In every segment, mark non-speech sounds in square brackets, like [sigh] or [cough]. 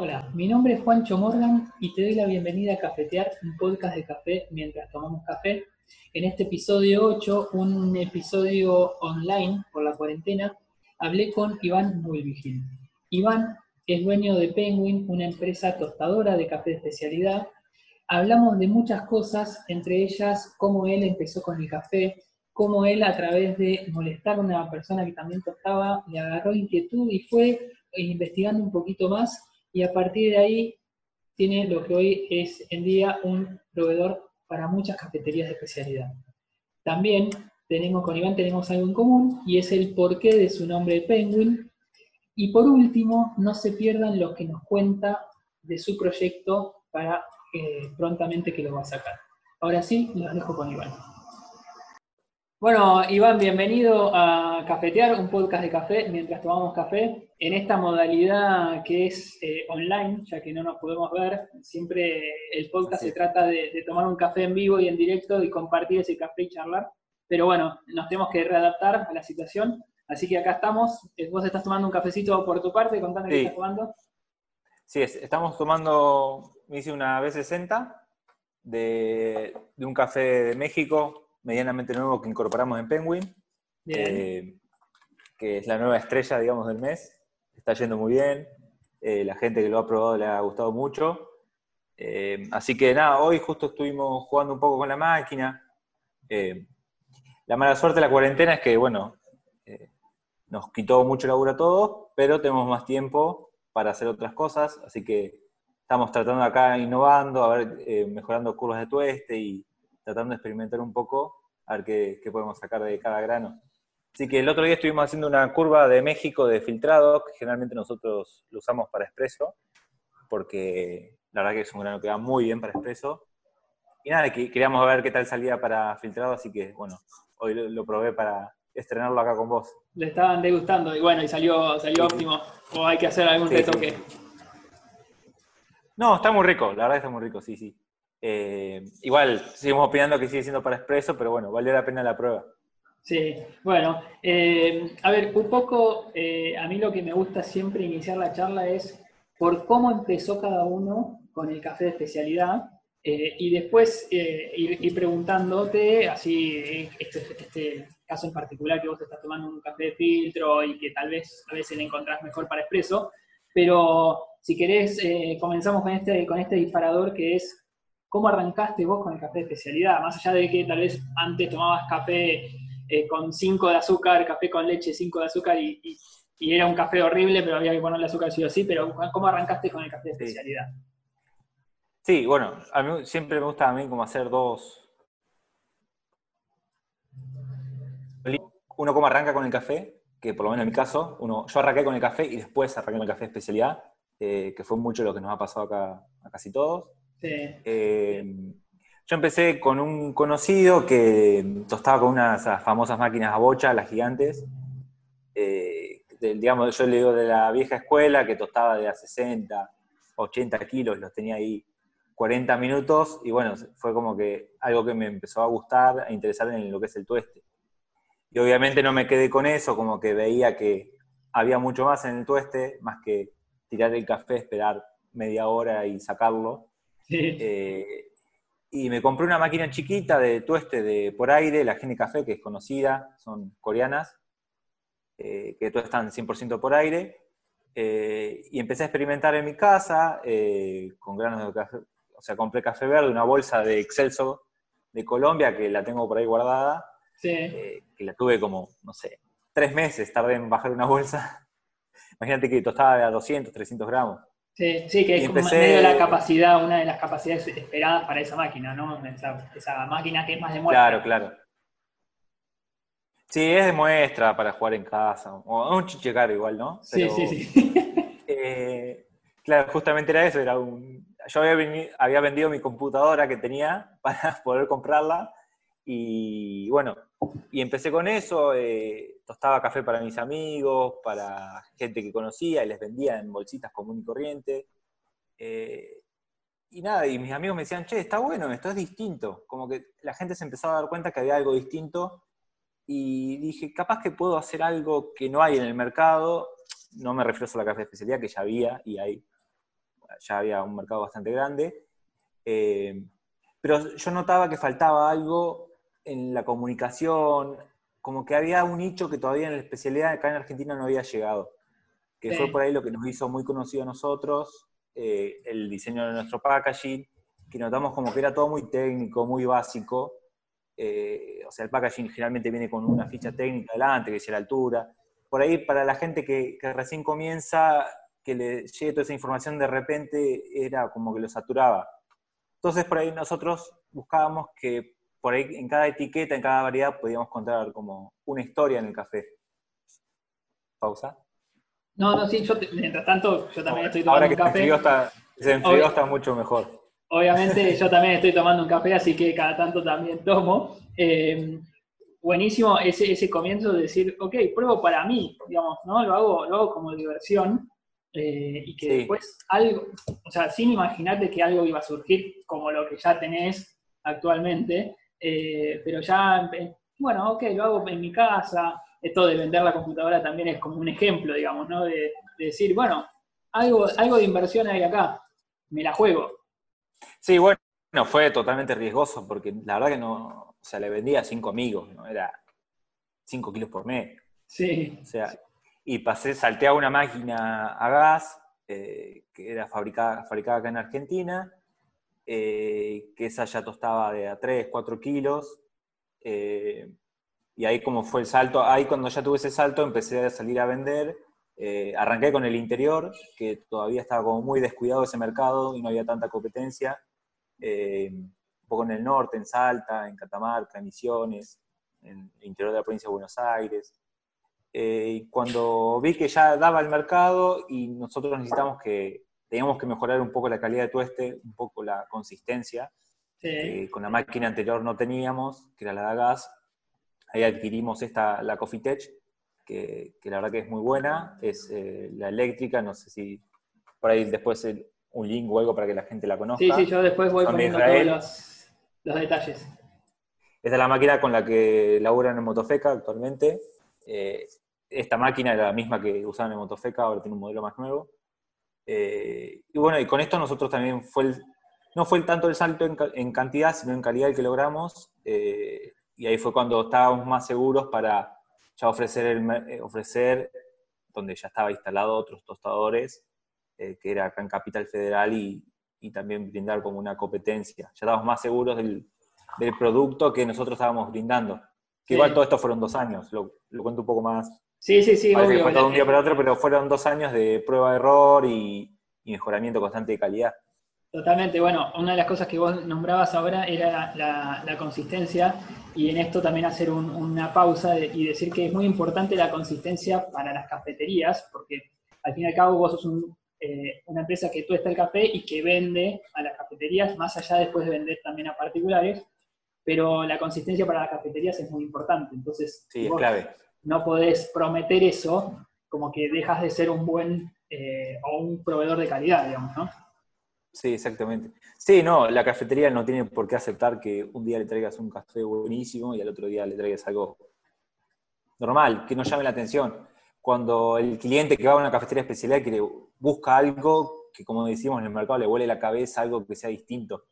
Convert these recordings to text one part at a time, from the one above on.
Hola, mi nombre es Juancho Morgan y te doy la bienvenida a Cafetear, un podcast de café mientras tomamos café. En este episodio 8, un episodio online por la cuarentena, hablé con Iván Mulvigil. Iván es dueño de Penguin, una empresa tostadora de café de especialidad. Hablamos de muchas cosas, entre ellas cómo él empezó con el café, cómo él a través de molestar a una persona que también tostaba le agarró inquietud y fue investigando un poquito más y a partir de ahí tiene lo que hoy es en día un proveedor para muchas cafeterías de especialidad. También tenemos con Iván tenemos algo en común y es el porqué de su nombre Penguin. Y por último, no se pierdan lo que nos cuenta de su proyecto para eh, prontamente que lo va a sacar. Ahora sí, los dejo con Iván. Bueno, Iván, bienvenido a Cafetear, un podcast de café mientras tomamos café. En esta modalidad que es eh, online, ya que no nos podemos ver, siempre el podcast se trata de, tomar un café en vivo y en directo y compartir ese café y charlar. Pero bueno, nos tenemos que readaptar a la situación. Así que acá estamos. Eh, vos estás tomando un cafecito por tu parte, contame qué estás tomando. Sí, estamos tomando, me hice una B60 de, de un café de México medianamente nuevo que incorporamos en Penguin, eh, que es la nueva estrella, digamos, del mes. Está yendo muy bien. Eh, la gente que lo ha probado le ha gustado mucho. Eh, así que nada, hoy justo estuvimos jugando un poco con la máquina. la mala suerte de la cuarentena es que, bueno, nos quitó mucho laburo a todos, pero tenemos más tiempo para hacer otras cosas, así que estamos tratando acá innovando, a ver, mejorando curvas de tueste y, tratando de experimentar un poco, a ver qué, podemos sacar de cada grano. Así que el otro día estuvimos haciendo una curva de México de filtrado, que generalmente nosotros lo usamos para expreso, porque la verdad que es un grano que va muy bien para expreso. Y nada, queríamos ver qué tal salía para filtrado, así que bueno, hoy lo, probé para estrenarlo acá con vos. Le estaban degustando y bueno, y salió, salió óptimo. O hay que hacer algún retoque. No, está muy rico, la verdad está muy rico, sí, sí. Eh, igual, seguimos opinando que sigue siendo para expreso, pero bueno, valió la pena la prueba. Sí, bueno, eh, a ver, un poco, eh, a mí lo que me gusta siempre iniciar la charla es por cómo empezó cada uno con el café de especialidad y después ir, preguntándote, así, este, este, caso en particular que vos estás tomando un café de filtro y que tal vez a veces le encontrás mejor para expreso, pero si querés, comenzamos con este, con este disparador que es ¿Cómo arrancaste vos con el café de especialidad? Más allá de que tal vez antes tomabas café eh, con 5 de azúcar, café con leche 5 de azúcar y, era un café horrible, pero había que ponerle azúcar sí o sí, pero ¿cómo arrancaste con el café de especialidad? Sí, bueno, a mí siempre me gusta a mí como hacer dos... Uno cómo arranca con el café, que por lo menos en mi caso, uno, yo arranqué con el café y después arranqué con el café de especialidad, eh, que fue mucho lo que nos ha pasado acá a casi todos. Eh, yo empecé con un conocido que tostaba con unas famosas máquinas a bocha, las gigantes. Eh, digamos, yo le digo de la vieja escuela que tostaba de a 60, 80 kilos, los tenía ahí 40 minutos y bueno, fue como que algo que me empezó a gustar, a interesar en lo que es el tueste. Y obviamente no me quedé con eso, como que veía que había mucho más en el tueste, más que tirar el café, esperar media hora y sacarlo. Eh, y me compré una máquina chiquita de tueste de por aire, la Gene Café, que es conocida, son coreanas, eh, que tuestan 100% por aire. Eh, y empecé a experimentar en mi casa con granos de café. O sea, compré café verde, una bolsa de Excelso de Colombia, que la tengo por ahí guardada. que la tuve como, no sé, tres meses tardé en bajar una bolsa. [laughs] Imagínate que tostaba a 200, 300 gramos. Sí, sí, que es como medio la capacidad, una de las capacidades esperadas para esa máquina, ¿no? Esa, máquina que es más de muestra. Claro, claro. Sí, es de muestra para jugar en casa, o un chichecar igual, ¿no? sí, sí, sí. [laughs] Eh, claro, justamente era eso, era un... Yo había, había vendido mi computadora que tenía [laughs] para poder comprarla y bueno, y empecé con eso, eh, tostaba café para mis amigos, para gente que conocía y les vendía en bolsitas común y corriente. Eh, y nada, y mis amigos me decían, che, está bueno, esto es distinto. Como que la gente se empezó a dar cuenta que había algo distinto y dije, capaz que puedo hacer algo que no hay en el mercado. No me refiero solo a la café de especialidad, que ya había y hay. ya había un mercado bastante grande. Eh, pero yo notaba que faltaba algo en la comunicación, como que había un nicho que todavía en la especialidad acá en Argentina no había llegado, que fue por ahí lo que nos hizo muy conocido a nosotros, eh, el diseño de nuestro packaging, que notamos como que era todo muy técnico, muy básico. Eh, o sea, el packaging generalmente viene con una ficha técnica adelante, que es la altura. Por ahí, para la gente que, que recién comienza, que le llegue toda esa información de repente, era como que lo saturaba. Entonces, por ahí nosotros buscábamos que por ahí en cada etiqueta, en cada variedad, podíamos contar como una historia en el café. ¿Pausa? No, no, sí, yo mientras tanto, yo también estoy tomando un café. Ahora que se enfrió está mucho mejor. Obviamente yo también estoy tomando un café, así que cada tanto también tomo. Eh, buenísimo ese, ese comienzo de decir, ok, pruebo para mí, digamos, ¿no? Lo hago, lo hago como diversión eh, y que después algo, o sea, sin imaginarte que algo iba a surgir como lo que ya tenés actualmente, eh, pero ya, bueno, ok, lo hago en mi casa, esto de vender la computadora también es como un ejemplo, digamos, ¿no? De, decir, bueno, algo, algo de inversión hay acá, me la juego. Sí, bueno, fue totalmente riesgoso porque la verdad que no, o sea, le vendía a cinco amigos, ¿no? Era cinco kilos por mes. Sí. O sea, y pasé, salté a una máquina a gas eh, que era fabricada, fabricada acá en Argentina, eh, que esa ya tostaba de a 3, 4 kilos. Eh, y ahí como fue el salto, ahí cuando ya tuve ese salto empecé a salir a vender. arranqué con el interior, que todavía estaba como muy descuidado ese mercado y no había tanta competencia. un poco en el norte, en Salta, en Catamarca, en Misiones, en el interior de la provincia de Buenos Aires. Eh, cuando vi que ya daba el mercado y nosotros necesitamos que, teníamos que mejorar un poco la calidad de tueste, un poco la consistencia, con la máquina anterior no teníamos, que era la de gas, ahí adquirimos esta, la Coffee Tech, que, que la verdad que es muy buena, es eh, la eléctrica, no sé si por ahí después un link o algo para que la gente la conozca. Sí, sí, yo después voy poniendo todos los, los, detalles. Esta es la máquina con la que laburan en Motofeca actualmente. Eh, esta máquina era la misma que usaban en Motofeca, ahora tiene un modelo más nuevo. Eh, y bueno, y con esto nosotros también fue no fue tanto el salto en, cantidad, sino en calidad el que logramos. Eh, y ahí fue cuando estábamos más seguros para ya ofrecer, el, ofrecer donde ya estaba instalado otros tostadores, que era acá en Capital Federal, y, y, también brindar como una competencia. Ya estábamos más seguros del, del producto que nosotros estábamos brindando. Que igual todo esto fueron dos años, lo, cuento un poco más. Sí, sí, sí, obvio. fue un día para otro, pero fueron dos años de prueba-error y, mejoramiento constante de calidad. Totalmente, bueno, una de las cosas que vos nombrabas ahora era la, consistencia y en esto también hacer una pausa y decir que es muy importante la consistencia para las cafeterías, porque al fin y al cabo vos sos eh, una empresa que tuesta el café y que vende a las cafeterías, más allá después de vender también a particulares, pero la consistencia para las cafeterías es muy importante. Entonces, sí, clave. No podés prometer eso como que dejas de ser un buen eh, o un proveedor de calidad, digamos, ¿no? Sí, exactamente. Sí, no, la cafetería no tiene por qué aceptar que un día le traigas un café buenísimo y al otro día le traigas algo normal, que no llame la atención. Cuando el cliente que va a una cafetería especial que busca algo que, como decimos en el mercado, le huele la cabeza, algo que sea distinto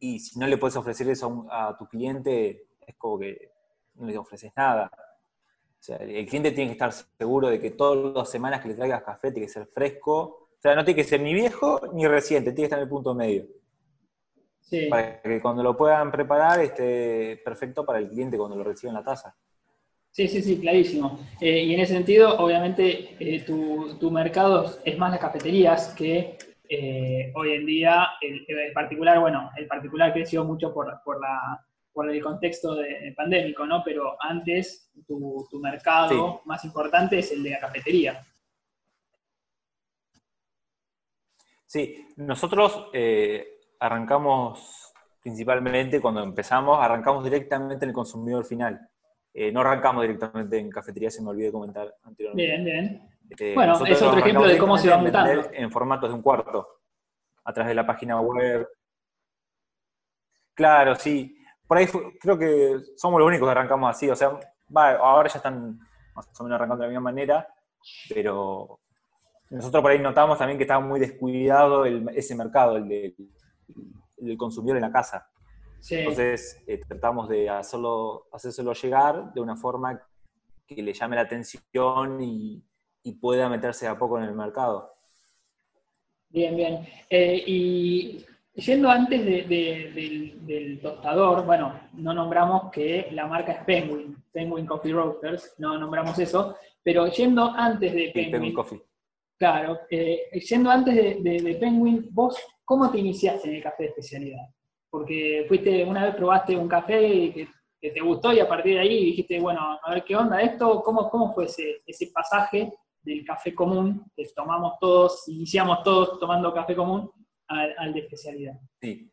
y si no le puedes ofrecer eso a, tu cliente, es como que no le ofreces nada. O sea, el cliente tiene que estar seguro de que todas las semanas que le traigas café tiene que ser fresco. O sea, no tiene que ser ni viejo ni reciente, tiene que estar en el punto medio. Sí. Para que cuando lo puedan preparar esté perfecto para el cliente cuando lo reciba en la taza. Sí, sí, sí, clarísimo. Eh, y en ese sentido, obviamente, eh, tu, tu, mercado es más las cafeterías que eh, hoy en día, el, particular, bueno, el particular creció mucho por, la, por el contexto de, pandémico, ¿no? Pero antes tu, mercado más importante es el de la cafetería. Sí, nosotros eh, arrancamos principalmente cuando empezamos, arrancamos directamente en el consumidor final. Eh, no arrancamos directamente en cafetería, se me olvidó comentar anteriormente. Bien, bien. Este, bueno, es otro ejemplo de cómo se va montando. En formatos de un cuarto, a través de la página web. Claro, sí. Por ahí creo que somos los únicos que arrancamos así. O sea, ahora ya están más o menos arrancando de la misma manera, pero nosotros por ahí notamos también que estaba muy descuidado ese mercado, el, del consumidor en la casa. Entonces eh, tratamos de hacerlo, hacérselo llegar de una forma que le llame la atención y, pueda meterse a poco en el mercado. Bien, bien. Eh, y yendo antes del, tostador, bueno, no nombramos que la marca es Penguin, Penguin Coffee Roasters, no nombramos eso, pero yendo antes de Penguin. Coffee. Claro, eh, yendo antes de, Penguin, vos, ¿cómo te iniciaste en el café de especialidad? Porque fuiste, una vez probaste un café que, te gustó y a partir de ahí dijiste, bueno, a ver qué onda esto, ¿cómo, cómo fue ese, ese pasaje del café común, que tomamos todos, iniciamos todos tomando café común, al, de especialidad? Sí.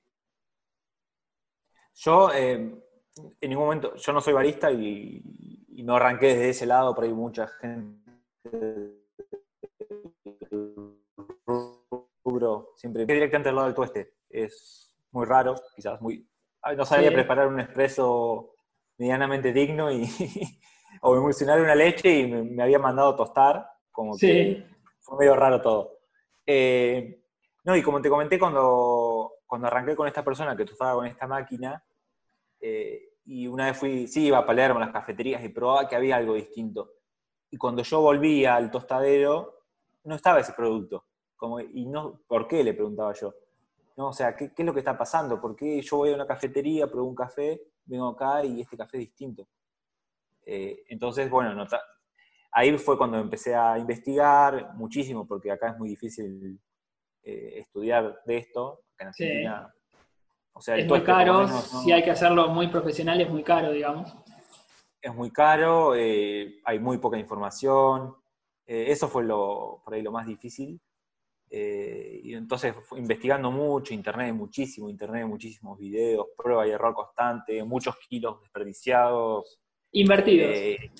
Yo, eh, en ningún momento, yo no soy barista y, no arranqué desde ese lado, por ahí mucha gente siempre directamente al lado del tueste. Es muy raro, quizás muy... No sabía preparar un expreso medianamente digno y [laughs] o emulsionar una leche y me, había mandado tostar, como que fue medio raro todo. Eh, no, y como te comenté cuando, cuando arranqué con esta persona que tostaba con esta máquina, eh, y una vez fui, sí, iba a Palermo, a las cafeterías y probaba que había algo distinto. Y cuando yo volvía al tostadero, no estaba ese producto. Como, y no, ¿por qué? Le preguntaba yo. No, o sea, ¿qué, es lo que está pasando? ¿Por qué yo voy a una cafetería, pruebo un café, vengo acá y este café es distinto? Eh, entonces, bueno, ahí fue cuando empecé a investigar muchísimo, porque acá es muy difícil eh, estudiar de esto. en Argentina, o sea, es muy caro, si hay que hacerlo muy profesional es muy caro, digamos. Es muy caro, eh, hay muy poca información, eso fue lo, por ahí lo más difícil. Eh, y entonces investigando mucho, internet muchísimo, internet muchísimos videos, prueba y error constante, muchos kilos desperdiciados. Invertidos. Eh,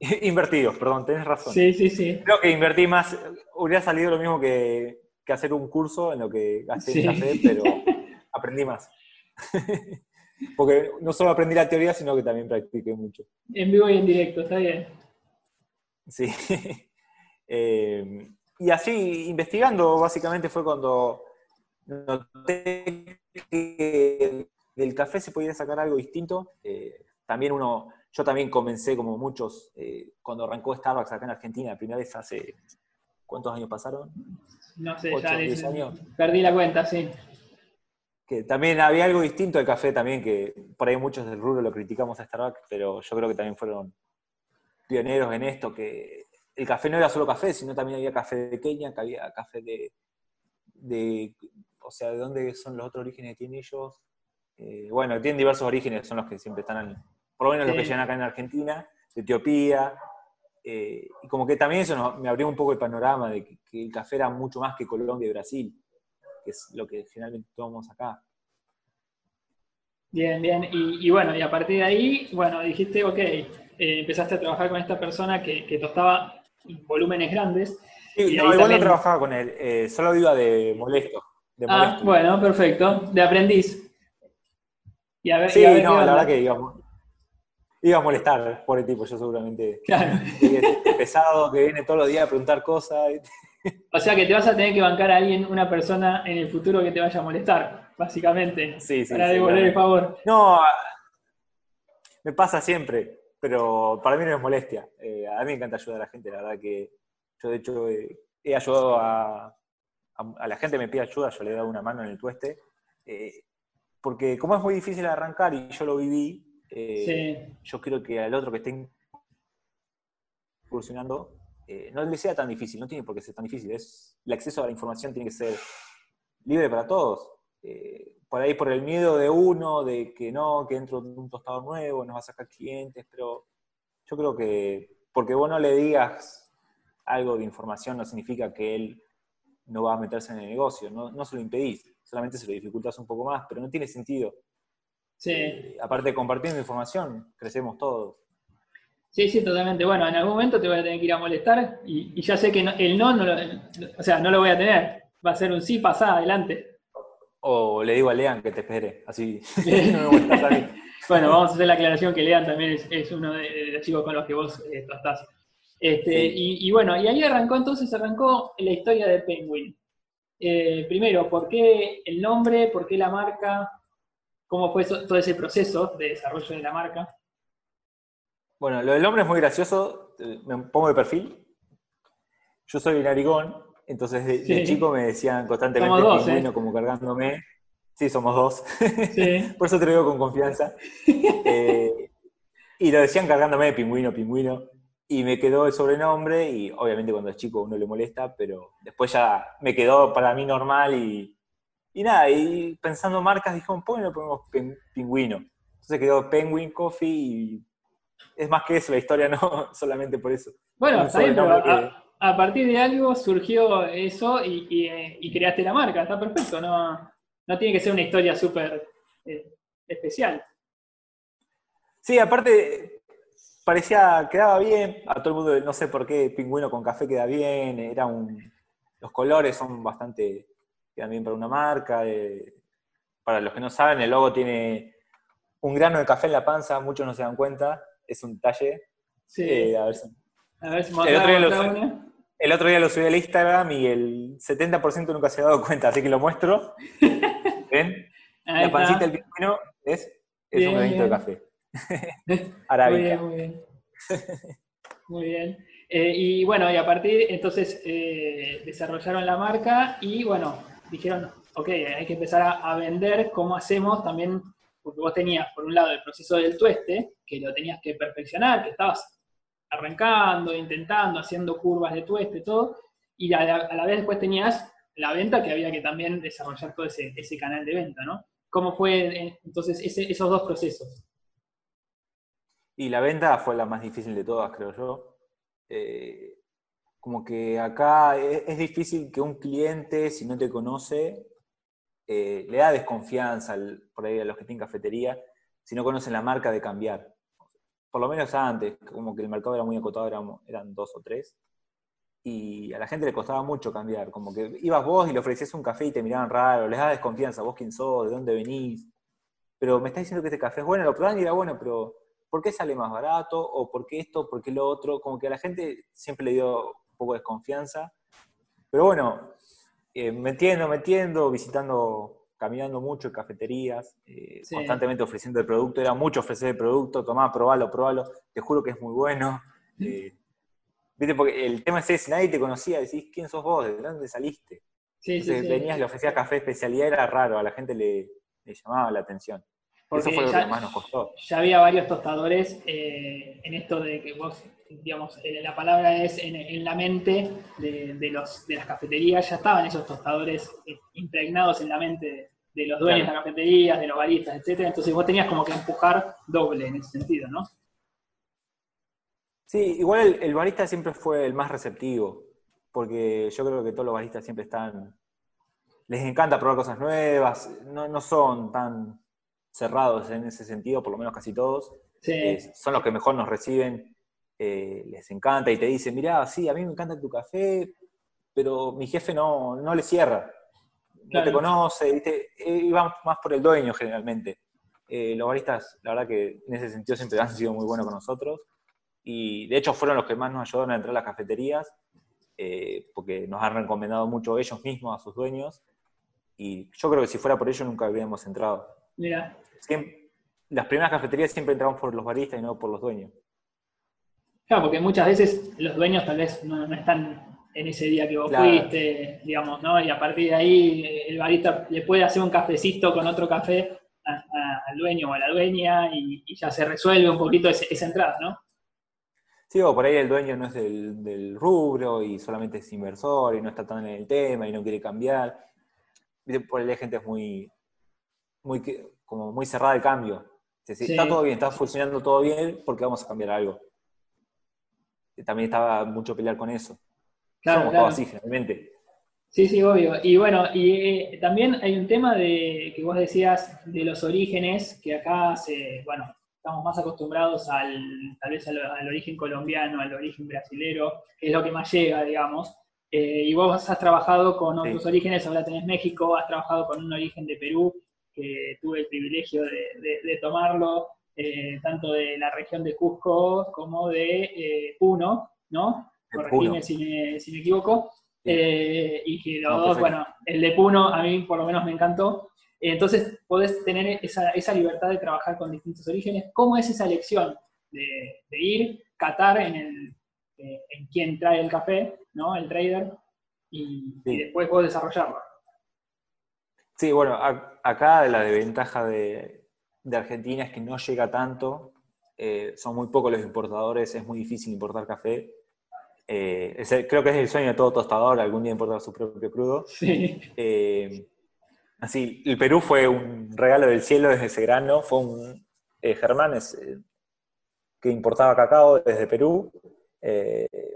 [laughs] invertidos, perdón, tenés razón. Sí, sí, sí. Creo que invertí más, hubiera salido lo mismo que, hacer un curso en lo que gasté en café, pero [laughs] aprendí más. [laughs] Porque no solo aprendí la teoría, sino que también practiqué mucho. En vivo y en directo, está bien. Sí. [laughs] Eh, y así, investigando, básicamente fue cuando noté que del café se podía sacar algo distinto. Eh, también uno, yo también comencé, como muchos, eh, cuando arrancó Starbucks acá en Argentina, la primera vez hace, ¿cuántos años pasaron? No sé, ya 10 años. Perdí la cuenta, sí. Que también había algo distinto del café también, que por ahí muchos del rubro lo criticamos a Starbucks, pero yo creo que también fueron pioneros en esto, que el café no era solo café, sino también había café de Kenia, que había café de, o sea, de dónde son los otros orígenes que tienen ellos. Eh, bueno, tienen diversos orígenes, son los que siempre están, por lo menos los que llegan acá en Argentina, de Etiopía. Eh, y como que también eso me abrió un poco el panorama de que, el café era mucho más que Colombia y Brasil, que es lo que generalmente tomamos acá. Bien, bien. Y, bueno, y a partir de ahí, bueno, dijiste, ok, eh, empezaste a trabajar con esta persona que, que tostaba volúmenes grandes. no, igual no trabajaba con él, eh, solo iba de molesto. ah, bueno, perfecto, de aprendiz. Y a ver, sí, no, la verdad que iba, iba a molestar, por el tipo, yo seguramente. Claro. pesado, que viene todos los días a preguntar cosas. O sea que te vas a tener que bancar a alguien, una persona en el futuro que te vaya a molestar, básicamente. Sí, sí. Para devolver el favor. No, me pasa siempre pero para mí no es molestia. Eh, a mí me encanta ayudar a la gente, la verdad que yo de hecho he ayudado a, a, la gente me pide ayuda, yo le he dado una mano en el tueste, eh, porque como es muy difícil arrancar y yo lo viví, eh, yo creo que al otro que esté incursionando no le sea tan difícil, no tiene por qué ser tan difícil, es, el acceso a la información tiene que ser libre para todos por ahí por el miedo de uno, de que no, que dentro de un tostador nuevo nos va a sacar clientes, pero yo creo que porque vos no le digas algo de información no significa que él no va a meterse en el negocio, no, se lo impedís, solamente se lo dificultas un poco más, pero no tiene sentido. Sí. Aparte de compartiendo información, crecemos todos. Sí, sí, totalmente. Bueno, en algún momento te voy a tener que ir a molestar y, ya sé que el no, no lo, o sea, no lo voy a tener. Va a ser un sí, pasá, adelante. O le digo a Lean que te espere, así [laughs] no me a mí. [laughs] bueno, vamos a hacer la aclaración que Lean también es, uno de, los chicos con los que vos eh, tratás. Este, y, bueno, y ahí arrancó entonces, arrancó la historia de Penguin. Eh, primero, ¿por qué el nombre? ¿Por qué la marca? ¿Cómo fue todo ese proceso de desarrollo de la marca? Bueno, lo del nombre es muy gracioso, eh, me pongo de perfil. Yo soy narigón, entonces de, chico me decían constantemente dos, pingüino ¿eh? como cargándome. Sí, somos dos. [laughs] Por eso te lo digo con confianza. [laughs] y lo decían cargándome de pingüino, pingüino y me quedó el sobrenombre y obviamente cuando es chico uno le molesta, pero después ya me quedó para mí normal y, y nada, y pensando marcas dijo, ¿por qué no ponemos pingüino? Entonces quedó Penguin Coffee y es más que eso la historia, no [laughs] solamente por eso. Bueno, a, partir de algo surgió eso y, creaste la marca, está perfecto, no, no tiene que ser una historia súper eh, especial. Sí, aparte, parecía, quedaba bien, a todo el mundo, no sé por qué, pingüino con café queda bien, era un, los colores son bastante, bien para una marca. Eh, para los que no saben, el logo tiene un grano de café en la panza, muchos no se dan cuenta, es un talle. Sí. Eh, a ver si, el, otro día lo, el otro día lo subí al Instagram y el 70% nunca se ha dado cuenta, así que lo muestro. [laughs] ¿Ven? la pancita del pingüino es, es un granito de café. [laughs] Muy bien, muy bien. [laughs] Muy bien. Eh, y bueno, y a partir, entonces, eh, desarrollaron la marca y bueno, dijeron, ok, hay que empezar a, vender cómo hacemos también, porque vos tenías, por un lado, el proceso del tueste, que lo tenías que perfeccionar, que estabas arrancando, intentando, haciendo curvas de tueste, todo, y a la, vez después tenías la venta que había que también desarrollar todo ese, ese canal de venta, ¿no? ¿Cómo fue eh, entonces esos dos procesos? Y la venta fue la más difícil de todas, creo yo. Eh, como que acá es, difícil que un cliente, si no te conoce, eh, le da desconfianza por ahí a los que tienen cafetería, si no conocen la marca de cambiar. Por lo menos antes, como que el mercado era muy acotado, eran, dos o tres, y a la gente le costaba mucho cambiar, como que ibas vos y le ofrecías un café y te miraban raro, les da desconfianza, vos quién sos, de dónde venís, pero me estás diciendo que este café es bueno, lo probaban y era bueno, pero ¿por qué sale más barato? ¿O por qué esto? ¿Por qué lo otro? Como que a la gente siempre le dio un poco de desconfianza. Pero bueno, eh, metiendo, metiendo, visitando, caminando mucho en cafeterías, eh, constantemente ofreciendo el producto. Era mucho ofrecer el producto, tomá, probalo, probalo. Te juro que es muy bueno. Eh, ¿Viste? Porque el tema es ese, nadie te conocía, decís, ¿quién sos vos? ¿De dónde saliste? Sí, Entonces, venías, le ofrecías café especialidad, era raro, a la gente le llamaba la atención. Eso fue lo ya, que más nos costó. Ya había varios tostadores eh, en esto de que vos, digamos, eh, la palabra es en, la mente de, los, de las cafeterías, ya estaban esos tostadores eh, impregnados en la mente de, los dueños de las cafeterías, de los baristas, etc. Entonces vos tenías como que empujar doble en ese sentido, ¿no? Sí, igual el, barista siempre fue el más receptivo, porque yo creo que todos los baristas siempre están, les encanta probar cosas nuevas, no, no son tan cerrados en ese sentido, por lo menos casi todos. son los que mejor nos reciben, eh, les encanta y te dicen, mirá, sí, a mí me encanta tu café, pero mi jefe no, no le cierra, no te conoce, ¿viste? y va más por el dueño generalmente. Eh, los baristas, la verdad que en ese sentido siempre han sido muy buenos con nosotros y de hecho fueron los que más nos ayudaron a entrar a las cafeterías eh, porque nos han recomendado mucho ellos mismos a sus dueños y yo creo que si fuera por ellos nunca habríamos entrado. Mira, las primeras cafeterías siempre entramos por los baristas y no por los dueños. Claro, porque muchas veces los dueños tal vez no, están en ese día que vos fuiste, digamos, ¿no? Y a partir de ahí el barista le puede hacer un cafecito con otro café al dueño o a la dueña y, ya se resuelve un poquito esa entrada, ¿no? Sí, o por ahí el dueño no es del, rubro y solamente es inversor y no está tan en el tema y no quiere cambiar. Por ahí la gente es muy, muy, como muy cerrada el cambio. Está todo bien, está funcionando todo bien, porque vamos a cambiar algo? También estaba mucho pelear con eso. Claro, Somos así, generalmente. Sí, sí, obvio. Y bueno, y eh, también hay un tema de que vos decías de los orígenes, que acá se, bueno, estamos más acostumbrados al, tal vez al, origen colombiano, al origen brasilero, que es lo que más llega, digamos. Eh, y vos has trabajado con otros orígenes, ahora tenés México, has trabajado con un origen de Perú, que tuve el privilegio de, tomarlo, eh, tanto de la región de Cusco como de eh, Puno, ¿no? Corregime si me, si me equivoco. Eh, y que los dos, bueno, el de Puno a mí por lo menos me encantó. Entonces podés tener esa, esa libertad de trabajar con distintos orígenes. ¿Cómo es esa elección de, ir, catar en, el, en quién trae el café, ¿no? El trader, y, después vos desarrollarlo? Sí, bueno, acá la desventaja de, de Argentina es que no llega tanto, eh, son muy pocos los importadores, es muy difícil importar café. Eh, creo que es el sueño de todo tostador, algún día importar su propio crudo. Sí. Eh, así, el Perú fue un regalo del cielo desde ese grano, fue un Germán que importaba cacao desde Perú.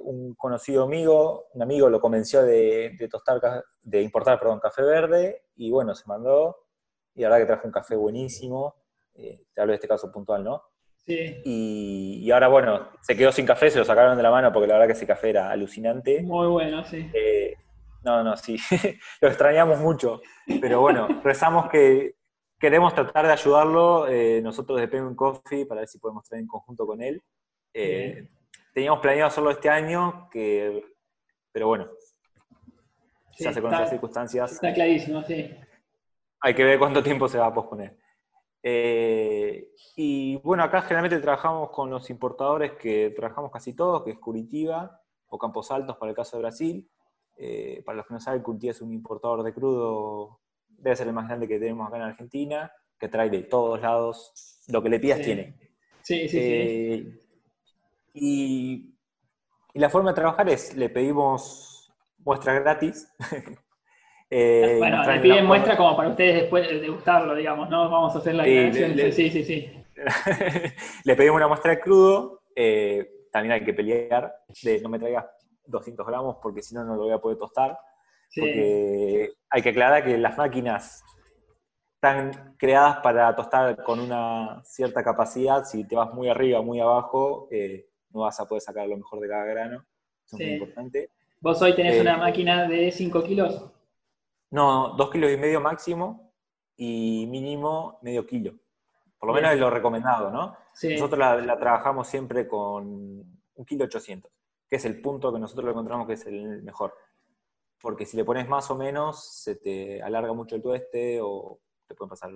Un conocido amigo, un amigo lo convenció de, tostar, de importar perdón, café verde y bueno, se mandó y la verdad que trajo un café buenísimo. te hablo de este caso puntual, ¿no? Y, ahora, bueno, se quedó sin café, se lo sacaron de la mano porque la verdad que ese café era alucinante. Muy bueno, sí. Eh, no, no, sí. [laughs] lo extrañamos mucho. Pero bueno, rezamos que queremos tratar de ayudarlo eh, nosotros de Penguin Coffee para ver si podemos traer en conjunto con él. Eh, teníamos planeado hacerlo este año, que, pero bueno, ya se conocen las circunstancias. Está clarísimo, sí. Hay que ver cuánto tiempo se va a posponer. Eh, y bueno, acá generalmente trabajamos con los importadores que trabajamos casi todos, que es Curitiba o Campos Altos para el caso de Brasil. Eh, para los que no saben, Curitiba es un importador de crudo, debe ser el más grande que tenemos acá en Argentina, que trae de todos lados, lo que le pidas tiene. Sí, sí, eh, sí. Y, y, la forma de trabajar es, le pedimos muestra gratis, [laughs] Eh, bueno, le piden muestra como para ustedes después de gustarlo, digamos, ¿no? Vamos a hacer la declaración. sí, sí, sí. [laughs] le pedimos una muestra de crudo, eh, también hay que pelear, de no me traigas 200 gramos porque si no, no lo voy a poder tostar. Porque hay que aclarar que las máquinas están creadas para tostar con una cierta capacidad. Si te vas muy arriba, muy abajo, eh, no vas a poder sacar lo mejor de cada grano. Eso es muy importante. ¿Vos hoy tenés una máquina de 5 kilos? No, dos kilos y medio máximo y mínimo medio kilo. Por lo menos es lo recomendado, ¿no? Nosotros la, trabajamos siempre con un kilo 800, que es el punto que nosotros lo encontramos que es el mejor. Porque si le pones más o menos, se te alarga mucho el tueste o te puede pasar.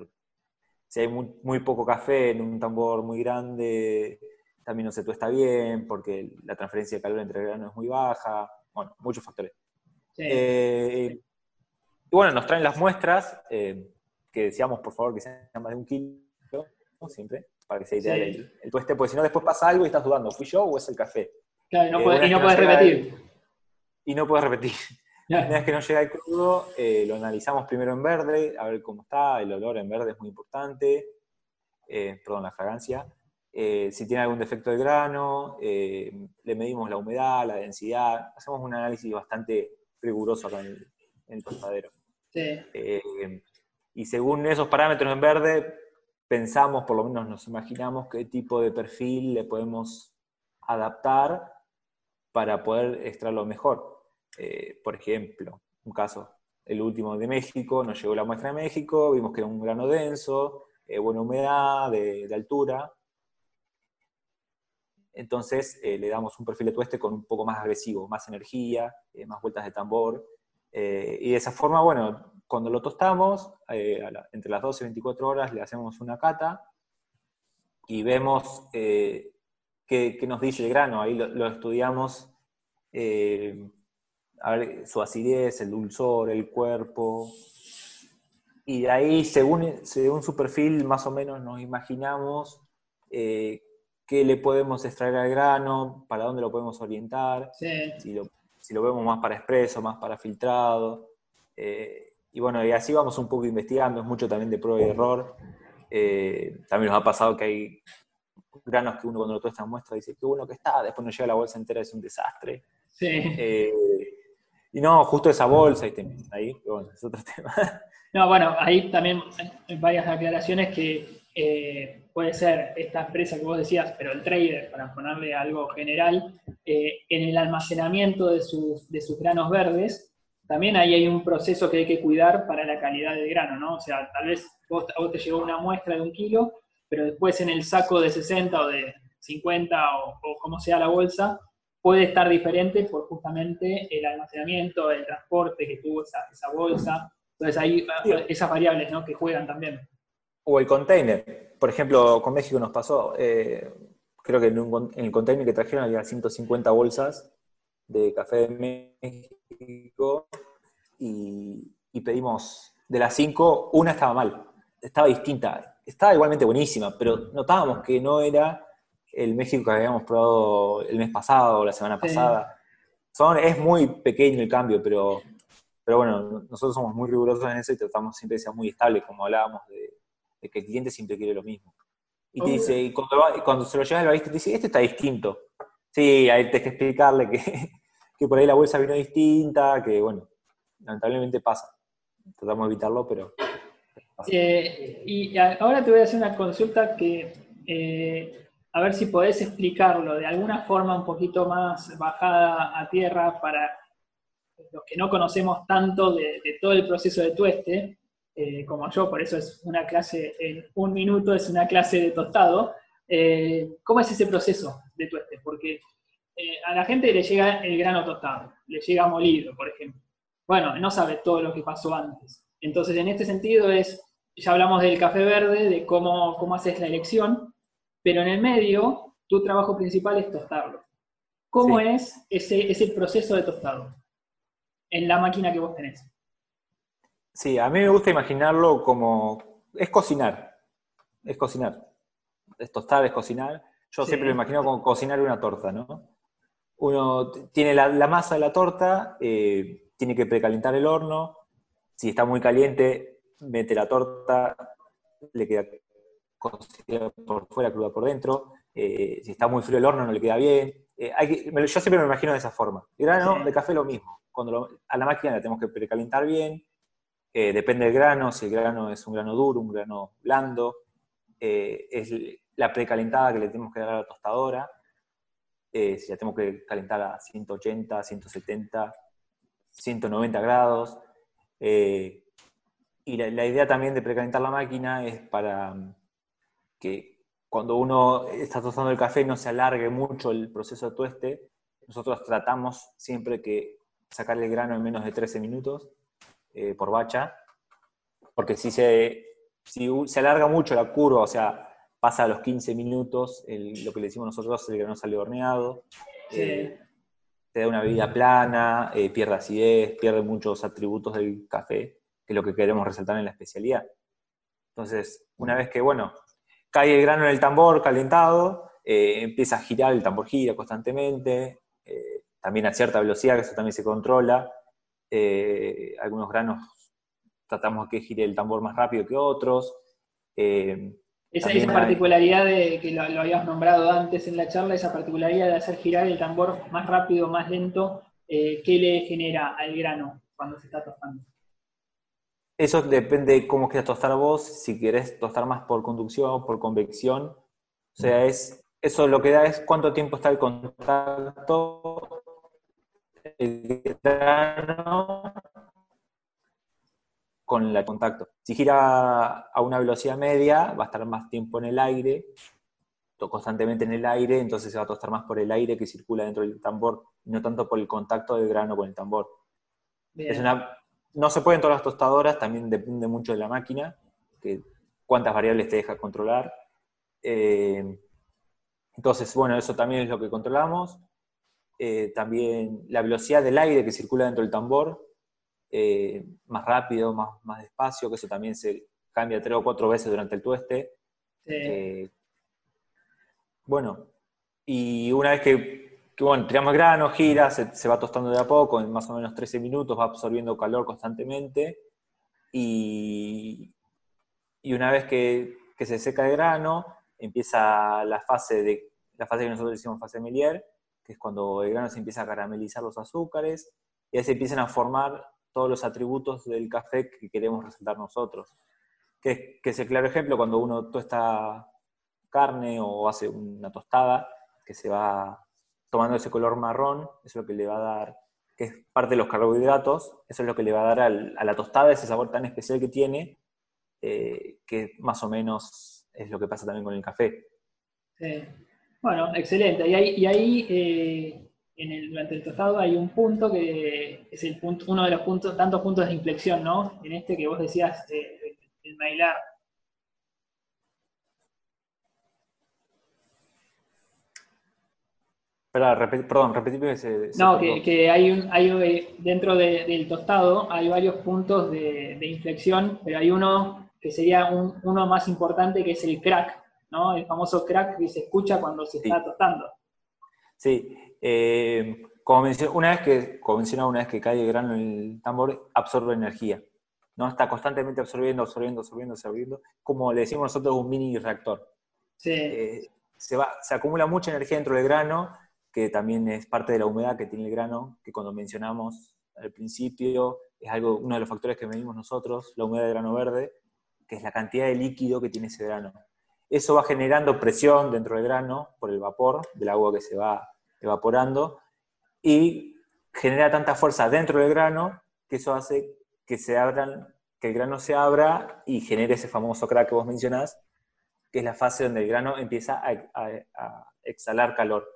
Si hay muy, poco café en un tambor muy grande, también no se tuesta bien, porque la transferencia de calor entre granos es muy baja. Bueno, muchos factores. Sí. Eh, y bueno, nos traen las muestras, eh, que decíamos por favor que sean más de un kilo, siempre, para que sea ideal el, tueste, porque si no después pasa algo y estás dudando, ¿fui yo o es el café? Claro, y no, eh, puedes repetir. y no puedes repetir. [laughs] Una vez que no llega el crudo, eh, lo analizamos primero en verde, a ver cómo está, el olor en verde es muy importante, perdón, la fragancia. Si tiene algún defecto de grano, le medimos la humedad, la densidad, hacemos un análisis bastante riguroso acá en el tostadero. Eh, y según esos parámetros en verde, pensamos, por lo menos nos imaginamos, qué tipo de perfil le podemos adaptar para poder extraerlo mejor. Eh, por ejemplo, un caso, el último de México, nos llegó la muestra de México, vimos que era un grano denso, eh, buena humedad, de, altura. Entonces le damos un perfil de tueste con un poco más agresivo, más energía, más vueltas de tambor, eh, y de esa forma, bueno, cuando lo tostamos, eh, entre las 12 y 24 horas le hacemos una cata y vemos eh, qué, nos dice el grano. Ahí lo, estudiamos, a ver, su acidez, el dulzor, el cuerpo. Y de ahí, según, según su perfil, más o menos nos imaginamos qué le podemos extraer al grano, para dónde lo podemos orientar, si lo si lo vemos más para expreso, más para filtrado. Eh, y bueno, y así vamos un poco investigando, es mucho también de prueba y error. Eh, también nos ha pasado que hay granos que uno cuando lo tuesta muestra dice, qué bueno que está, después nos llega la bolsa entera, es un desastre. Sí. Eh, y no, justo esa bolsa, ahí, bueno, es otro [laughs] tema. No, bueno, ahí también hay varias aclaraciones que puede ser esta empresa que vos decías, pero el trader, para ponerle algo general, eh, en el almacenamiento de sus, de sus granos verdes, también ahí hay un proceso que hay que cuidar para la calidad del grano, ¿no? O sea, tal vez vos, vos te llegó una muestra de un kilo, pero después en el saco de 60 o de 50 o, como sea la bolsa, puede estar diferente por justamente el almacenamiento, el transporte que tuvo esa, bolsa. Entonces hay esas variables ¿no? que juegan también. O el container. Por ejemplo, con México nos pasó, eh, creo que en, el container que trajeron había 150 bolsas de café de México y, y pedimos de las 5, una estaba mal, estaba distinta. Estaba igualmente buenísima, pero notábamos que no era el México que habíamos probado el mes pasado o la semana pasada. Son, es muy pequeño el cambio, pero, pero bueno, nosotros somos muy rigurosos en eso y tratamos siempre de ser muy estable, como hablábamos de, que el cliente siempre quiere lo mismo. Y te dice, y cuando, se lo llevas al barista, te dice, este está distinto. Sí, hay que explicarle que, [laughs] que por ahí la bolsa vino distinta, que bueno, lamentablemente pasa. Tratamos de evitarlo, pero... Eh, y ahora te voy a hacer una consulta que eh, a ver si podés explicarlo de alguna forma un poquito más bajada a tierra para los que no conocemos tanto de, todo el proceso de tueste, eh, como yo, por eso es una clase en un minuto, es una clase de tostado. Eh, ¿Cómo es ese proceso de tueste? Porque eh, a la gente le llega el grano tostado, le llega molido, por ejemplo. Bueno, no sabe todo lo que pasó antes. Entonces, en este sentido es, ya hablamos del café verde, de cómo, cómo haces la elección, pero en el medio, tu trabajo principal es tostarlo. ¿Cómo es ese, ese proceso de tostado en la máquina que vos tenés? Sí, a mí me gusta imaginarlo como, es cocinar, es cocinar, es tostar, es cocinar. Yo siempre lo imagino como cocinar una torta, ¿no? Uno tiene la, masa de la torta, eh, tiene que precalentar el horno, si está muy caliente, mete la torta, le queda cocida por fuera, cruda por dentro. Eh, si está muy frío el horno no le queda bien. Eh, yo siempre me imagino de esa forma. El grano de café lo mismo. Cuando a la máquina la tenemos que precalentar bien. Eh, depende del grano, si el grano es un grano duro, un grano blando. es la precalentada que le tenemos que dar a la tostadora. si la tenemos que calentar a 180, 170, 190 grados. y la, idea también de precalentar la máquina es para que cuando uno está tostando el café no se alargue mucho el proceso de tueste. Nosotros tratamos siempre que sacar el grano en menos de 13 minutos eh, por bacha, porque si se, si se alarga mucho la curva, o sea, pasa a los 15 minutos, lo que le decimos nosotros, el grano sale horneado, eh, te da una bebida plana, eh, pierde acidez, pierde muchos atributos del café, que es lo que queremos resaltar en la especialidad. Entonces, una vez que, bueno, cae el grano en el tambor calentado, eh, empieza a girar, el tambor gira constantemente, eh, también a cierta velocidad, que eso también se controla. Eh, algunos granos tratamos de que gire el tambor más rápido que otros. esa, esa particularidad de que lo, habías nombrado antes en la charla, esa particularidad de hacer girar el tambor más rápido, más lento, ¿qué le genera al grano cuando se está tostando? Eso depende de cómo quieras tostar vos, si querés tostar más por conducción por convección. O sea, es, eso lo que da es cuánto tiempo está el contacto, el grano con el contacto. Si gira a una velocidad media, va a estar más tiempo en el aire, constantemente en el aire, entonces se va a tostar más por el aire que circula dentro del tambor, no tanto por el contacto del grano con el tambor. Es una no se pueden todas las tostadoras, también depende mucho de la máquina, que cuántas variables te deja controlar. Eh, entonces, bueno, eso también es lo que controlamos. Eh, también la velocidad del aire que circula dentro del tambor, eh, más rápido, más, más despacio, que eso también se cambia tres o cuatro veces durante el tueste. bueno, y una vez que que bueno, tiramos grano, gira, se, va tostando de a poco, en más o menos 13 minutos va absorbiendo calor constantemente y, y una vez que, que, se seca el grano, empieza la fase, de, la fase que nosotros decimos fase Melier, que es cuando el grano se empieza a caramelizar los azúcares y ahí se empiezan a formar todos los atributos del café que queremos resaltar nosotros. Que, que es el claro ejemplo cuando uno tosta carne o hace una tostada que se va tomando ese color marrón, eso es lo que le va a dar, que es parte de los carbohidratos, eso es lo que le va a dar a la tostada ese sabor tan especial que tiene, eh, que más o menos es lo que pasa también con el café. Bueno, excelente. Y ahí, y ahí eh, durante el tostado hay un punto que es el punto, uno de los puntos, tantos puntos de inflexión, ¿no? En este que vos decías, eh, el bailar. perdón, repetime ese. no, que, hay, un, hay dentro del tostado hay varios puntos de, inflexión, pero hay uno que sería uno más importante que es el crack, ¿no? El famoso crack que se escucha cuando se está tostando. Sí, eh, como una vez que, como una vez que cae el grano en el tambor, absorbe energía. ¿no? Está constantemente absorbiendo, absorbiendo, absorbiendo, absorbiendo. Como le decimos nosotros, un mini reactor. Sí. Eh, se, va, se acumula mucha energía dentro del grano, que también es parte de la humedad que tiene el grano, que cuando mencionamos al principio, es algo, uno de los factores que medimos nosotros, la humedad del grano verde, que es la cantidad de líquido que tiene ese grano. Eso va generando presión dentro del grano por el vapor del agua que se va evaporando y genera tanta fuerza dentro del grano que eso hace que se abran, que el grano se abra y genere ese famoso crack que vos mencionás, que es la fase donde el grano empieza a, exhalar calor.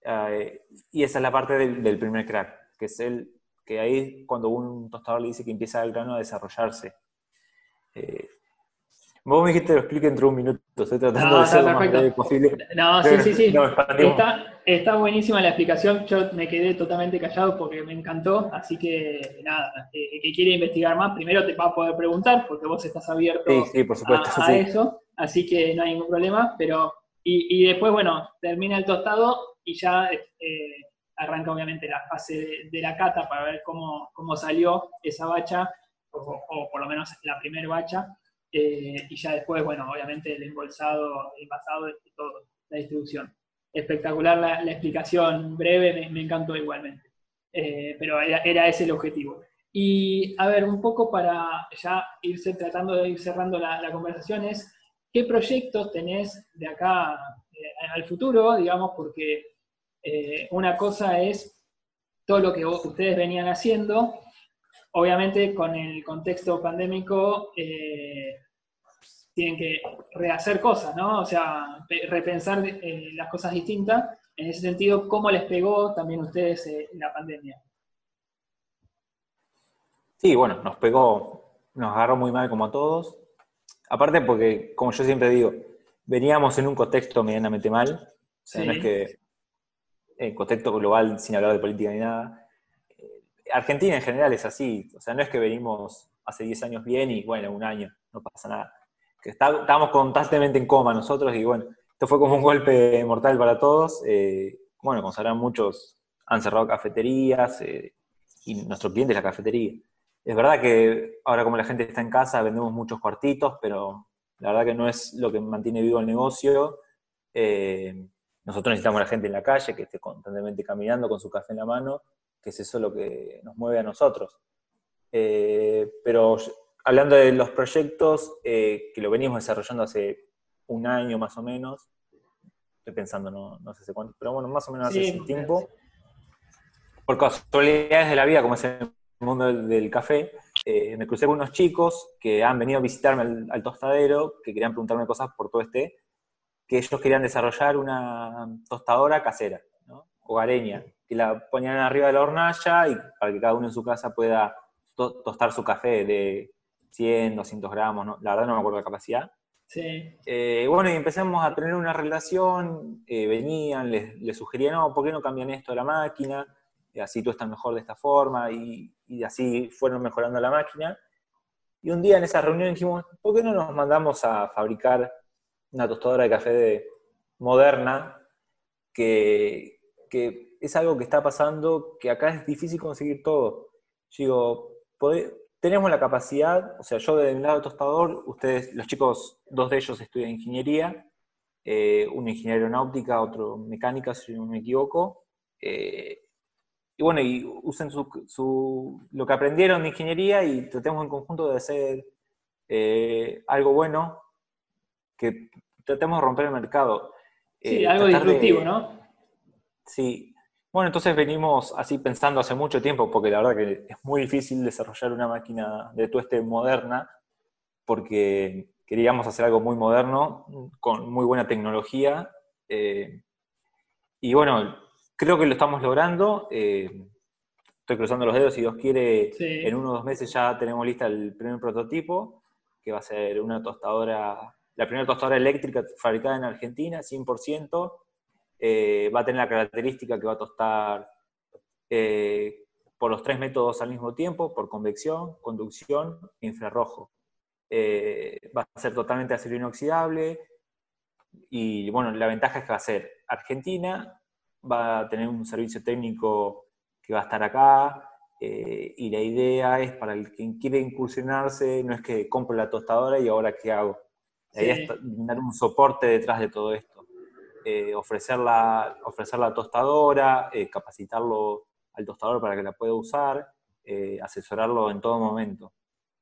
Eh, y esa es la parte del, primer crack, que es el que ahí cuando un tostador le dice que empieza el grano a desarrollarse. Eh, Vos me dijiste que lo explique dentro de un minuto, estoy tratando de ser lo más breve posible. No, sí, sí, sí. [laughs] está, buenísima la explicación, yo me quedé totalmente callado porque me encantó, así que nada, el eh, que quiere investigar más, primero te va a poder preguntar porque vos estás abierto a, eso, así que no hay ningún problema, pero y, después, bueno, termina el tostado y ya eh, arranca obviamente la fase de, la cata para ver cómo, cómo salió esa bacha, o por lo menos la primera bacha. Eh, y ya después, bueno, obviamente el embolsado, el envasado todo, la distribución. Espectacular la, explicación breve, me, encantó igualmente. Eh, pero era, ese el objetivo. Y a ver, un poco para ya irse tratando de ir cerrando la, conversación es, ¿qué proyectos tenés de acá eh, al futuro, digamos, porque una cosa es todo lo que ustedes venían haciendo, obviamente con el contexto pandémico eh, tienen que rehacer cosas, ¿no? O sea, repensar eh, las cosas distintas. En ese sentido, ¿cómo les pegó también a ustedes eh, la pandemia? Sí, bueno, nos pegó, nos agarró muy mal como a todos. Aparte porque, como yo siempre digo, veníamos en un contexto medianamente mal. O sea, no es que en contexto global, sin hablar de política ni nada. Argentina en general es así. O sea, no es que venimos hace 10 años bien y bueno, un año, no pasa nada que estábamos constantemente en coma nosotros y bueno, esto fue como un golpe mortal para todos. Eh, bueno, como sabrán muchos, han cerrado cafeterías eh, y nuestro cliente es la cafetería. Es verdad que ahora como la gente está en casa vendemos muchos cuartitos, pero la verdad que no es lo que mantiene vivo el negocio. Eh, nosotros necesitamos a la gente en la calle, que esté constantemente caminando con su café en la mano, que es eso lo que nos mueve a nosotros. pero hablando de los proyectos eh, que lo venimos desarrollando hace un año más o menos, estoy pensando, no, no sé hace cuánto, pero bueno, más o menos hace ese tiempo, por casualidades de la vida, como es el mundo del, café, eh, me crucé con unos chicos que han venido a visitarme al, tostadero, que querían preguntarme cosas por todo este, que ellos querían desarrollar una tostadora casera, ¿no? hogareña, que la ponían arriba de la hornalla y para que cada uno en su casa pueda tostar su café de 100, 200 gramos, la verdad no me acuerdo la capacidad. Sí. Eh, bueno, y empezamos a tener una relación, eh, venían, les, sugerían, no, ¿por qué no cambian esto de la máquina? así tú estás mejor de esta forma, y, así fueron mejorando la máquina. Y un día en esa reunión dijimos, ¿por qué no nos mandamos a fabricar una tostadora de café moderna? Que, que, es algo que está pasando, que acá es difícil conseguir todo. Yo digo, tenemos la capacidad, o sea, yo del lado tostador, ustedes, los chicos, dos de ellos estudian ingeniería, eh, uno ingeniero aeronáutica, otro mecánica, si no me equivoco. Eh, y bueno, y usen su, lo que aprendieron de ingeniería y tratemos en conjunto de hacer eh, algo bueno, que tratemos de romper el mercado. Sí, algo disruptivo, ¿no? Sí, bueno, entonces venimos así pensando hace mucho tiempo, porque la verdad que es muy difícil desarrollar una máquina de tueste moderna, porque queríamos hacer algo muy moderno, con muy buena tecnología. Eh, y bueno, creo que lo estamos logrando. Eh, estoy cruzando los dedos, si Dios quiere, en uno o dos meses ya tenemos lista el primer prototipo, que va a ser una tostadora, la primera tostadora eléctrica fabricada en Argentina, 100%. Eh, va a tener la característica que va a tostar eh, por los tres métodos al mismo tiempo, por convección, conducción e infrarrojo. Eh, va a ser totalmente acero inoxidable y bueno, la ventaja es que va a ser Argentina, va a tener un servicio técnico que va a estar acá y la idea es para el quien quiere incursionarse, no es que compre la tostadora y ahora qué hago. La idea es dar un soporte detrás de todo esto eh, ofrecer, la, tostadora, eh, capacitarlo al tostador para que la pueda usar, eh, asesorarlo en todo momento.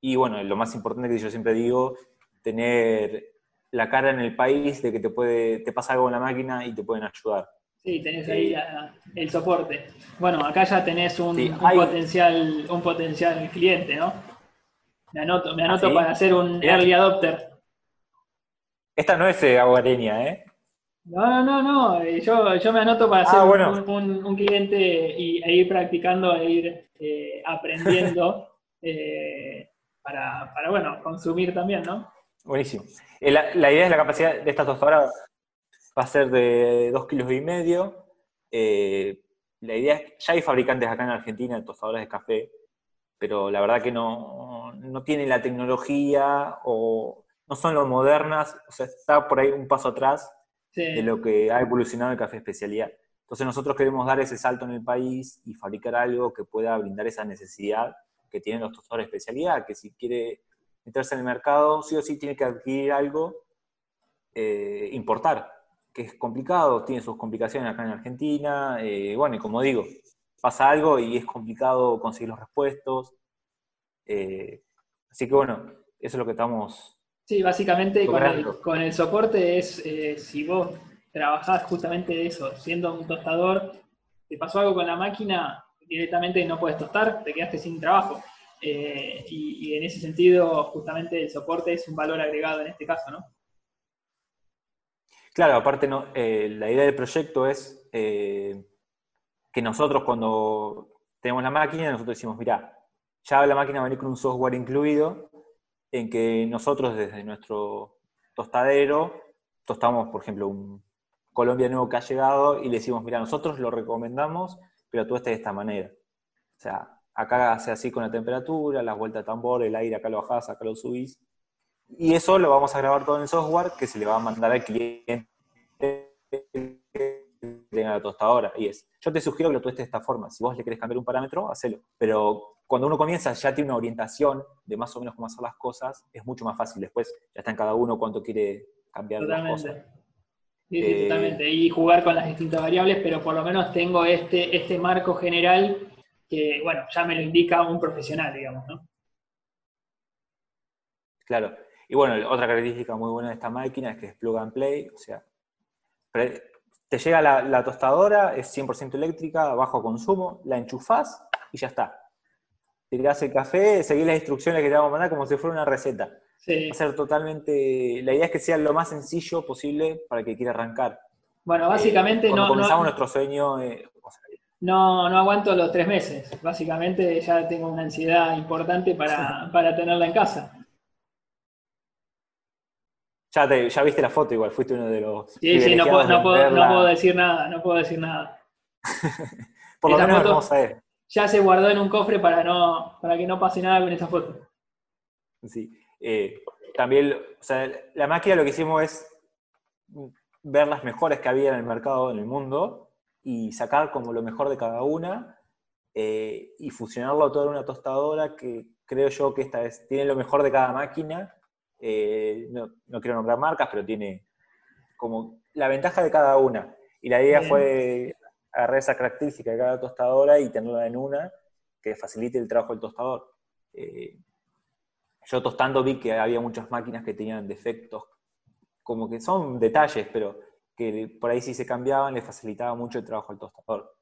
Y bueno, lo más importante que yo siempre digo, tener la cara en el país de que te, puede, te pasa algo en la máquina y te pueden ayudar. Sí, tenés ahí el soporte. Bueno, acá ya tenés un, potencial, un potencial cliente, ¿no? Me anoto, me anoto ¿Ah, para hacer un early adopter. Esta no es aguareña, ¿eh? No, no, no, eh, Yo, yo me anoto para ah, ser un, cliente y, e ir practicando e ir eh, aprendiendo [laughs] eh, para, bueno, consumir también, ¿no? Buenísimo. La, idea es la capacidad de esta tostadora va a ser de dos kilos y medio. la idea es que ya hay fabricantes acá en Argentina de tostadoras de café, pero la verdad que no, no tienen la tecnología o no son lo modernas, o sea, está por ahí un paso atrás de lo que ha evolucionado el café especialidad. Entonces nosotros queremos dar ese salto en el país y fabricar algo que pueda brindar esa necesidad que tienen los tostadores de especialidad, que si quiere meterse en el mercado, sí o sí tiene que adquirir algo, eh, importar, que es complicado, tiene sus complicaciones acá en Argentina, eh, bueno, y como digo, pasa algo y es complicado conseguir los repuestos. Eh, así que bueno, eso es lo que estamos Sí, básicamente con el, soporte es, eh, si vos trabajás justamente de eso, siendo un tostador, te pasó algo con la máquina, directamente no puedes tostar, te quedaste sin trabajo. Eh, y, en ese sentido, justamente el soporte es un valor agregado en este caso, ¿no? Claro, aparte no, eh, la idea del proyecto es que nosotros cuando tenemos la máquina, nosotros decimos, mira, ya la máquina va a venir con un software incluido, en que nosotros desde nuestro tostadero tostamos, por ejemplo, un Colombia nuevo que ha llegado y le decimos, mira, nosotros lo recomendamos, pero tú estés de esta manera. O sea, acá hace así con la temperatura, las vueltas de tambor, el aire, acá lo bajás, acá lo subís. Y eso lo vamos a grabar todo en el software que se le va a mandar al cliente tenga la tostadora. Y es, yo te sugiero que lo tuestes de esta forma. Si vos le querés cambiar un parámetro, hacelo. Pero cuando uno comienza ya tiene una orientación de más o menos cómo hacer las cosas, es mucho más fácil. Después ya está en cada uno cuánto quiere cambiar las cosas. Sí, sí, totalmente. Y jugar con las distintas variables, pero por lo menos tengo este, este marco general que, bueno, ya me lo indica un profesional, digamos, ¿no? Claro. Y bueno, otra característica muy buena de esta máquina es que es plug and play, o sea, te llega la, tostadora, es 100% eléctrica, bajo consumo, la enchufás y ya está tirás el café, seguís las instrucciones que te vamos a mandar como si fuera una receta. Sí. Va a ser totalmente. La idea es que sea lo más sencillo posible para el que quiera arrancar. Bueno, básicamente eh, no. comenzamos nuestro sueño. Eh, no, no aguanto los tres meses. Básicamente ya tengo una ansiedad importante para, [laughs] para tenerla en casa. Ya, te, ya viste la foto igual, fuiste uno de los. Sí, sí, no puedo, no, puedo, no puedo, decir nada, no puedo decir nada. [laughs] Por lo menos vamos a ver ya se guardó en un cofre para, no, para que no pase nada con esa foto. Sí. Eh, también, o sea, la máquina lo que hicimos es ver las mejores que había en el mercado, en el mundo, y sacar como lo mejor de cada una eh, y fusionarlo todo en una tostadora que creo yo que esta vez tiene lo mejor de cada máquina. Eh, no, quiero nombrar marcas, pero tiene como la ventaja de cada una. Y la idea fue agarrar esa característica de cada tostadora y tenerla en una que facilite el trabajo del tostador. Eh, yo tostando vi que había muchas máquinas que tenían defectos, como que son detalles, pero que por ahí si se cambiaban le facilitaba mucho el trabajo al tostador.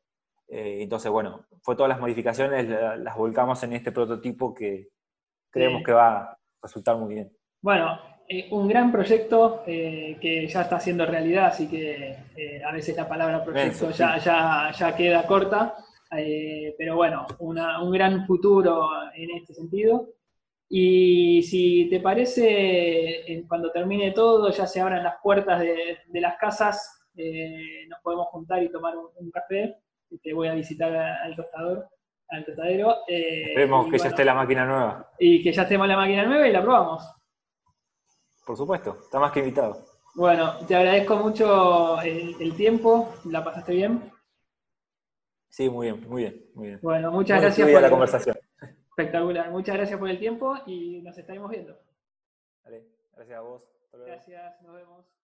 Eh, entonces, bueno, fue todas las modificaciones, las volcamos en este prototipo que creemos que va a resultar muy bien. Bueno, eh, un gran proyecto eh, que ya está siendo realidad, así que eh, a veces la palabra proyecto ya, ya, ya, queda corta, pero bueno, un gran futuro en este sentido. Y si te parece, cuando termine todo, ya se abran las puertas de, las casas, nos podemos juntar y tomar un, café. Te voy a visitar al tostador, al tostadero. Esperemos que ya esté la máquina nueva. Y que ya estemos la máquina nueva y la probamos. Por supuesto, está más que invitado. Bueno, te agradezco mucho el, tiempo, ¿la pasaste bien? Sí, muy bien, muy bien, muy bien. Bueno, muchas gracias por la conversación. Espectacular, muchas gracias por el tiempo y nos estaremos viendo. Vale, gracias a vos. Gracias, nos vemos.